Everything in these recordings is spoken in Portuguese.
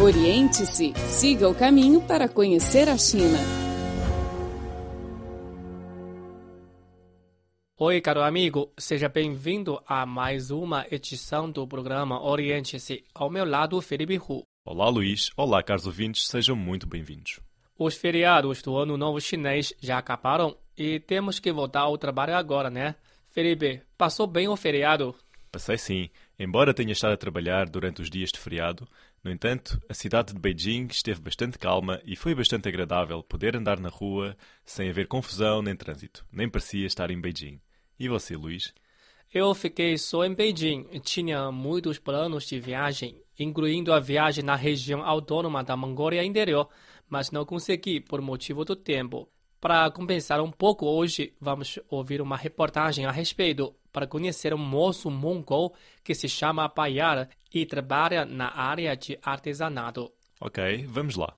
Oriente-se, siga o caminho para conhecer a China. Oi, caro amigo, seja bem-vindo a mais uma edição do programa Oriente-se. Ao meu lado, Felipe Hu. Olá, Luís. Olá, caros ouvintes. Sejam muito bem-vindos. Os feriados do Ano Novo Chinês já acabaram e temos que voltar ao trabalho agora, né? Felipe, passou bem o feriado? Passei sim. Embora tenha estado a trabalhar durante os dias de feriado, no entanto, a cidade de Beijing esteve bastante calma e foi bastante agradável poder andar na rua sem haver confusão nem trânsito. Nem parecia estar em Beijing. E você, Luís? Eu fiquei só em Beijing. Tinha muitos planos de viagem, incluindo a viagem na região autônoma da Mongólia Interior, mas não consegui por motivo do tempo. Para compensar um pouco hoje, vamos ouvir uma reportagem a respeito para conhecer um moço mongol que se chama Payar e trabalha na área de artesanato. Ok, vamos lá.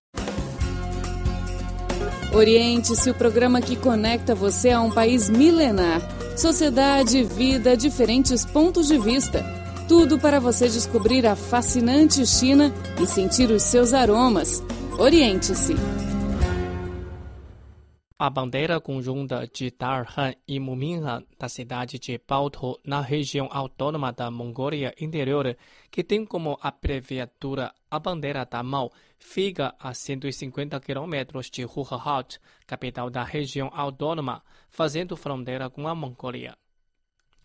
Oriente-se o programa que conecta você a um país milenar. Sociedade, vida, diferentes pontos de vista. Tudo para você descobrir a fascinante China e sentir os seus aromas. Oriente-se. A bandeira conjunta de Darhan e Muminhan da cidade de Baotou, na região autônoma da Mongólia Interior, que tem como abreviatura a bandeira da mão, fica a 150 quilômetros de Huahat, capital da região autônoma, fazendo fronteira com a Mongólia.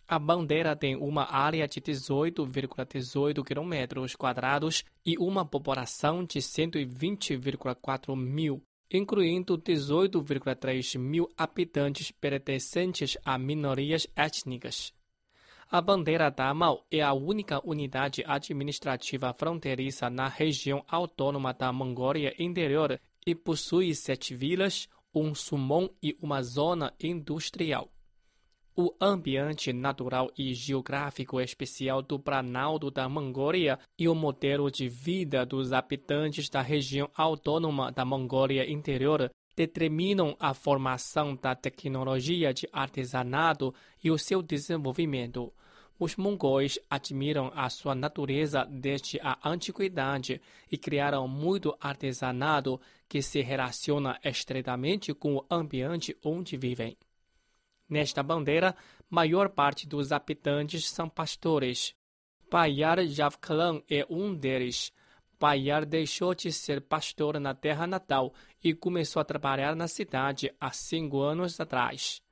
A bandeira tem uma área de 18,18 km quadrados e uma população de 120,4 mil incluindo 18,3 mil habitantes pertencentes a minorias étnicas. A bandeira da Mao é a única unidade administrativa fronteiriça na região autônoma da Mongólia Interior e possui sete vilas, um sumon e uma zona industrial. O ambiente natural e geográfico especial do Planalto da Mongólia e o modelo de vida dos habitantes da região autônoma da Mongólia Interior determinam a formação da tecnologia de artesanato e o seu desenvolvimento. Os mongóis admiram a sua natureza desde a antiguidade e criaram muito artesanato que se relaciona estreitamente com o ambiente onde vivem. Nesta bandeira, maior parte dos habitantes são pastores. Payar Javklan é um deles. Payar deixou de ser pastor na terra natal e começou a trabalhar na cidade há cinco anos atrás.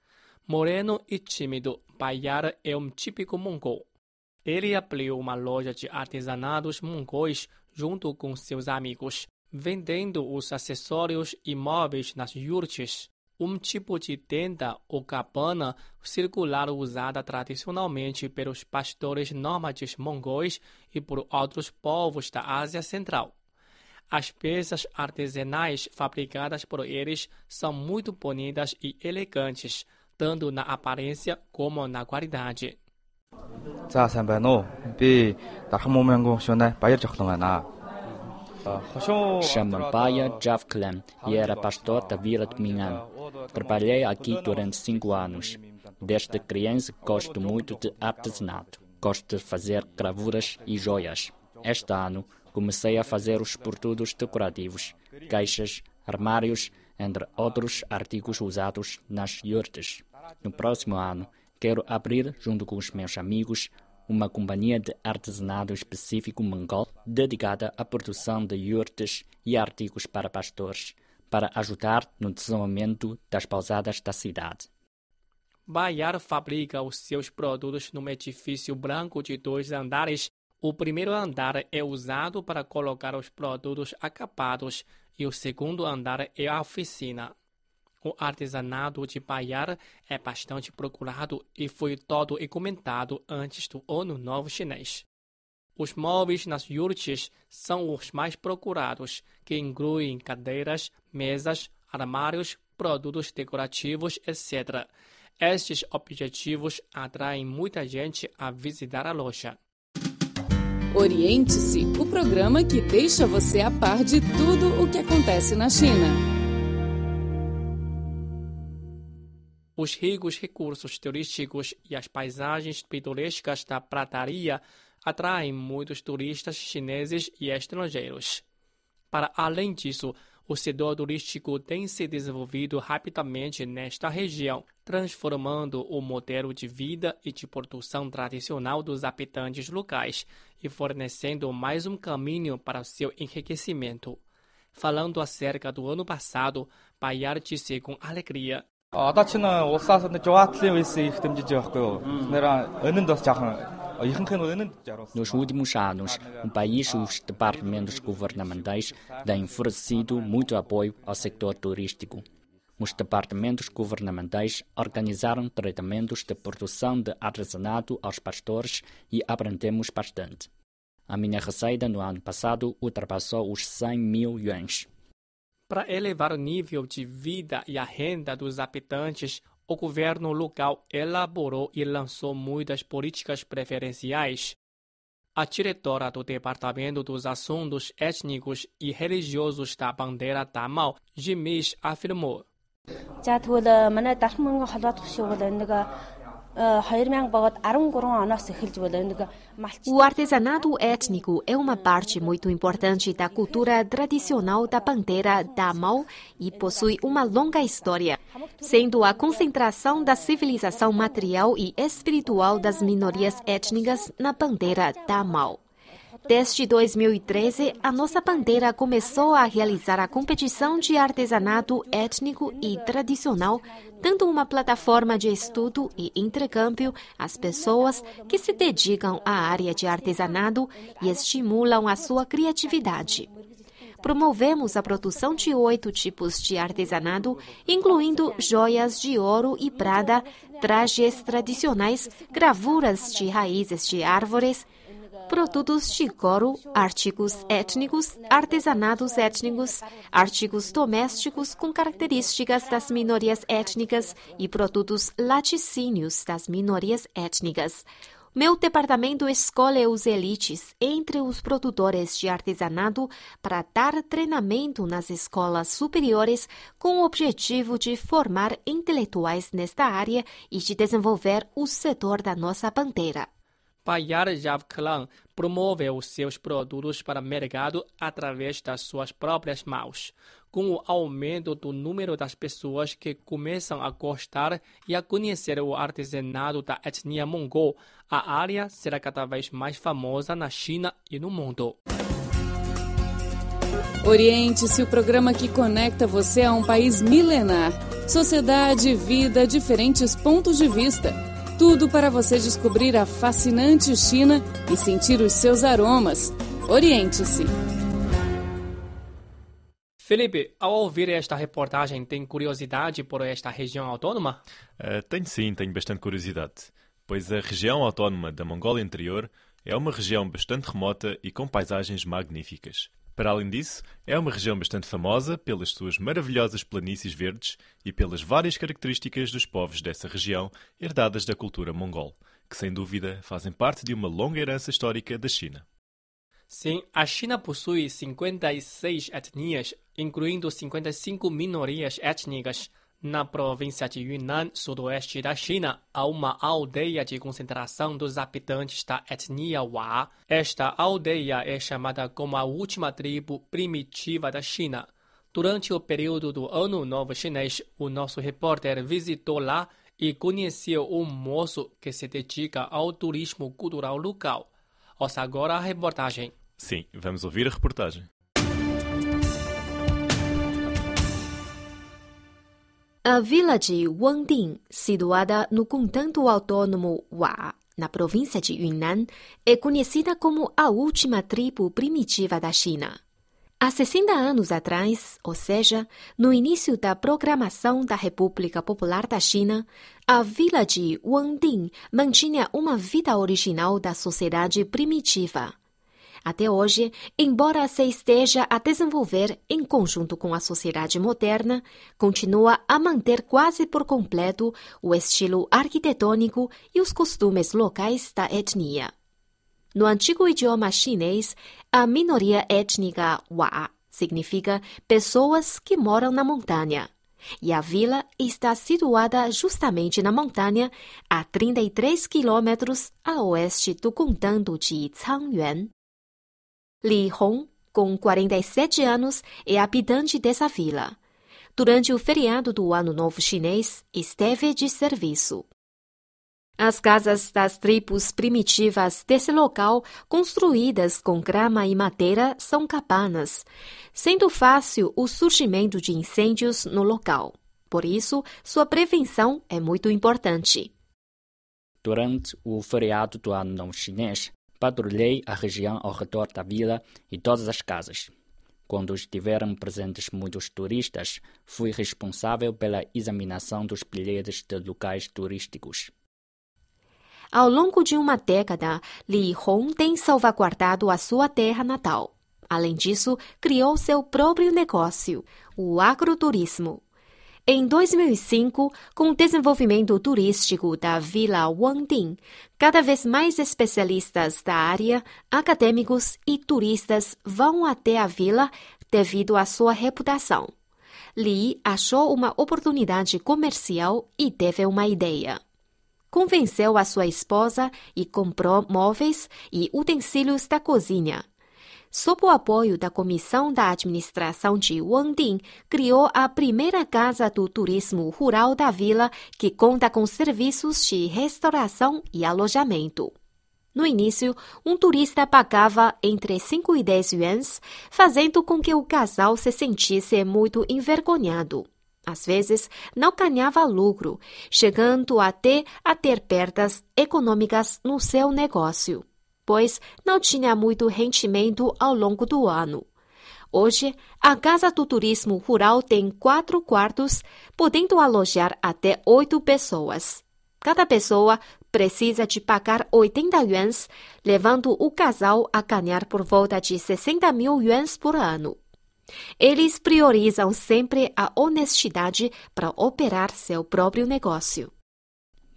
Moreno e tímido, Payar é um típico mongol. Ele abriu uma loja de artesanatos mongóis junto com seus amigos, vendendo os acessórios e móveis nas yurts um tipo de tenda ou cabana circular usada tradicionalmente pelos pastores nômades mongóis e por outros povos da Ásia Central. As peças artesanais fabricadas por eles são muito bonitas e elegantes, tanto na aparência como na qualidade. Chama Baya Javklan e era pastor da vila de Mingan. Trabalhei aqui durante cinco anos. Desde criança gosto muito de artesanato. Gosto de fazer gravuras e joias. Este ano comecei a fazer os portudos decorativos, caixas, armários, entre outros artigos usados nas yurtes. No próximo ano, quero abrir, junto com os meus amigos, uma companhia de artesanato específico mongol dedicada à produção de yurtes e artigos para pastores, para ajudar no desenvolvimento das pousadas da cidade. Bayar fabrica os seus produtos num edifício branco de dois andares. O primeiro andar é usado para colocar os produtos acabados e o segundo andar é a oficina. O artesanato de Bayar é bastante procurado e foi todo encomendado antes do Ano Novo Chinês. Os móveis nas yurtes são os mais procurados, que incluem cadeiras, mesas, armários, produtos decorativos, etc. Estes objetivos atraem muita gente a visitar a loja. Oriente-se, o programa que deixa você a par de tudo o que acontece na China. Os ricos recursos turísticos e as paisagens pitorescas da prataria atraem muitos turistas chineses e estrangeiros. Para além disso, o setor turístico tem se desenvolvido rapidamente nesta região, transformando o modelo de vida e de produção tradicional dos habitantes locais e fornecendo mais um caminho para seu enriquecimento. Falando acerca do ano passado, Bayard disse com alegria. Nos últimos anos, o país e os departamentos governamentais têm oferecido muito apoio ao setor turístico. Os departamentos governamentais organizaram tratamentos de produção de artesanato aos pastores e aprendemos bastante. A minha receita no ano passado ultrapassou os 100 mil yuans. Para elevar o nível de vida e a renda dos habitantes, o governo local elaborou e lançou muitas políticas preferenciais. A diretora do Departamento dos Assuntos Étnicos e Religiosos da bandeira da Mao, Jimis, afirmou. O artesanato étnico é uma parte muito importante da cultura tradicional da bandeira da Mao e possui uma longa história, sendo a concentração da civilização material e espiritual das minorias étnicas na bandeira da Mao. Desde 2013, a nossa bandeira começou a realizar a competição de artesanato étnico e tradicional, dando uma plataforma de estudo e intercâmbio às pessoas que se dedicam à área de artesanato e estimulam a sua criatividade. Promovemos a produção de oito tipos de artesanato, incluindo joias de ouro e prata, trajes tradicionais, gravuras de raízes de árvores, produtos de couro, artigos étnicos, artesanatos étnicos, artigos domésticos com características das minorias étnicas e produtos laticínios das minorias étnicas. Meu departamento escolhe os elites entre os produtores de artesanato para dar treinamento nas escolas superiores com o objetivo de formar intelectuais nesta área e de desenvolver o setor da nossa bandeira. Bayard Javklan promoveu seus produtos para o mercado através das suas próprias mãos. Com o aumento do número das pessoas que começam a gostar e a conhecer o artesanato da etnia mongol, a área será cada vez mais famosa na China e no mundo. Oriente-se o programa que conecta você a um país milenar. Sociedade, vida, diferentes pontos de vista. Tudo para você descobrir a fascinante China e sentir os seus aromas. Oriente-se. Felipe, ao ouvir esta reportagem, tem curiosidade por esta região autônoma? Uh, tenho sim, tenho bastante curiosidade. Pois a região autónoma da Mongólia Interior é uma região bastante remota e com paisagens magníficas. Para além disso, é uma região bastante famosa pelas suas maravilhosas planícies verdes e pelas várias características dos povos dessa região herdadas da cultura mongol, que sem dúvida fazem parte de uma longa herança histórica da China. Sim, a China possui 56 etnias, incluindo 55 minorias étnicas, na província de Yunnan, sudoeste da China, há uma aldeia de concentração dos habitantes da etnia Wa. Esta aldeia é chamada como a última tribo primitiva da China. Durante o período do Ano Novo Chinês, o nosso repórter visitou lá e conheceu um moço que se dedica ao turismo cultural local. Ouça agora a reportagem. Sim, vamos ouvir a reportagem. A vila de Wangding, situada no contanto autônomo Wa, na província de Yunnan, é conhecida como a última tribo primitiva da China. Há 60 anos atrás, ou seja, no início da programação da República Popular da China, a vila de Wangding mantinha uma vida original da sociedade primitiva. Até hoje, embora se esteja a desenvolver em conjunto com a sociedade moderna, continua a manter quase por completo o estilo arquitetônico e os costumes locais da etnia. No antigo idioma chinês, a minoria étnica Wa significa pessoas que moram na montanha. E a vila está situada justamente na montanha, a 33 quilômetros a oeste do condado de Changyuan. Li Hong, com 47 anos, é habitante dessa vila. Durante o feriado do Ano Novo Chinês, esteve de serviço. As casas das tribos primitivas desse local, construídas com grama e madeira, são cabanas, sendo fácil o surgimento de incêndios no local. Por isso, sua prevenção é muito importante. Durante o feriado do Ano Novo Chinês, patrulhei a região ao redor da vila e todas as casas. Quando estiveram presentes muitos turistas, fui responsável pela examinação dos bilhetes de locais turísticos. Ao longo de uma década, Li Hong tem salvaguardado a sua terra natal. Além disso, criou seu próprio negócio, o agroturismo. Em 2005, com o desenvolvimento turístico da Vila Wangding, cada vez mais especialistas da área, acadêmicos e turistas vão até a vila devido à sua reputação. Li achou uma oportunidade comercial e teve uma ideia convenceu a sua esposa e comprou móveis e utensílios da cozinha. Sob o apoio da Comissão da Administração de Wangding, criou a primeira casa do turismo rural da vila, que conta com serviços de restauração e alojamento. No início, um turista pagava entre 5 e 10 yuans, fazendo com que o casal se sentisse muito envergonhado. Às vezes, não ganhava lucro, chegando até a ter perdas econômicas no seu negócio, pois não tinha muito rendimento ao longo do ano. Hoje, a Casa do Turismo Rural tem quatro quartos, podendo alojar até oito pessoas. Cada pessoa precisa de pagar 80 yuans, levando o casal a ganhar por volta de 60 mil yuans por ano. Eles priorizam sempre a honestidade para operar seu próprio negócio.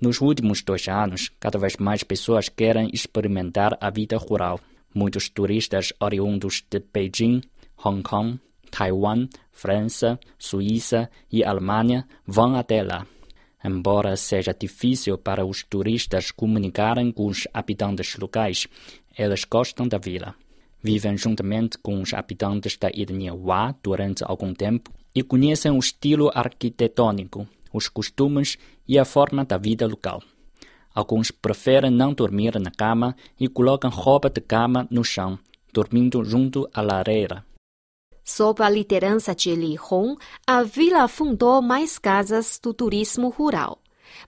Nos últimos dois anos, cada vez mais pessoas querem experimentar a vida rural. Muitos turistas oriundos de Beijing, Hong Kong, Taiwan, França, Suíça e Alemanha vão até lá. Embora seja difícil para os turistas comunicarem com os habitantes locais, eles gostam da vila vivem juntamente com os habitantes da etnia Wa durante algum tempo e conhecem o estilo arquitetônico, os costumes e a forma da vida local. Alguns preferem não dormir na cama e colocam roupa de cama no chão, dormindo junto à lareira. Sob a liderança de Li Hong, a vila fundou mais casas do turismo rural.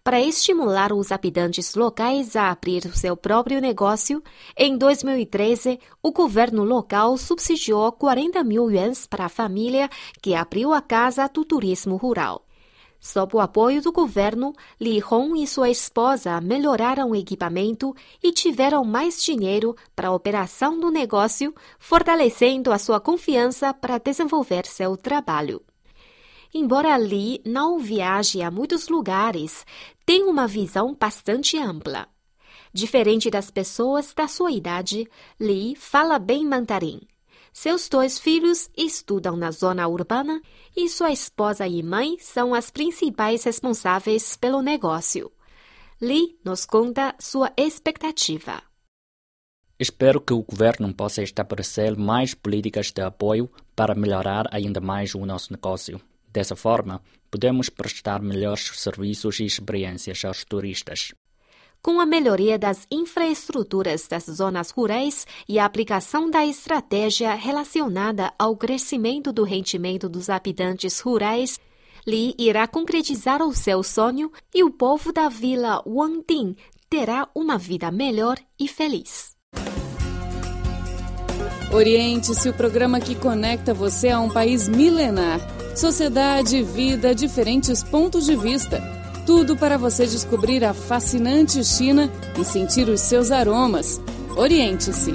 Para estimular os habitantes locais a abrir o seu próprio negócio, em 2013, o governo local subsidiou 40 mil yuans para a família que abriu a Casa do Turismo Rural. Sob o apoio do governo, Li Hong e sua esposa melhoraram o equipamento e tiveram mais dinheiro para a operação do negócio, fortalecendo a sua confiança para desenvolver seu trabalho. Embora Li não viaje a muitos lugares, tem uma visão bastante ampla. Diferente das pessoas da sua idade, Li fala bem mandarim. Seus dois filhos estudam na zona urbana e sua esposa e mãe são as principais responsáveis pelo negócio. Li nos conta sua expectativa. Espero que o governo possa estabelecer mais políticas de apoio para melhorar ainda mais o nosso negócio. Dessa forma, podemos prestar melhores serviços e experiências aos turistas. Com a melhoria das infraestruturas das zonas rurais e a aplicação da estratégia relacionada ao crescimento do rendimento dos habitantes rurais, Li irá concretizar o seu sonho e o povo da vila Wangding terá uma vida melhor e feliz. Oriente-se o programa que conecta você a um país milenar Sociedade, vida, diferentes pontos de vista. Tudo para você descobrir a fascinante China e sentir os seus aromas. Oriente-se.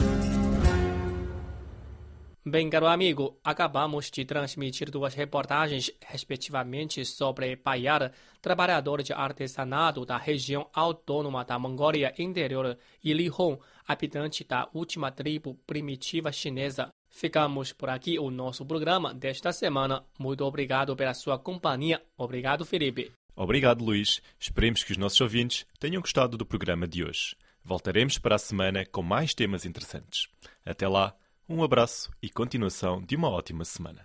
Bem, caro amigo, acabamos de transmitir duas reportagens, respectivamente, sobre Payar, trabalhador de artesanato da região autônoma da Mongólia Interior, e Li Hong, habitante da última tribo primitiva chinesa. Ficamos por aqui o nosso programa desta semana. Muito obrigado pela sua companhia. Obrigado, Felipe. Obrigado, Luís. Esperemos que os nossos ouvintes tenham gostado do programa de hoje. Voltaremos para a semana com mais temas interessantes. Até lá, Um abraço e continuação de uma ótima semana.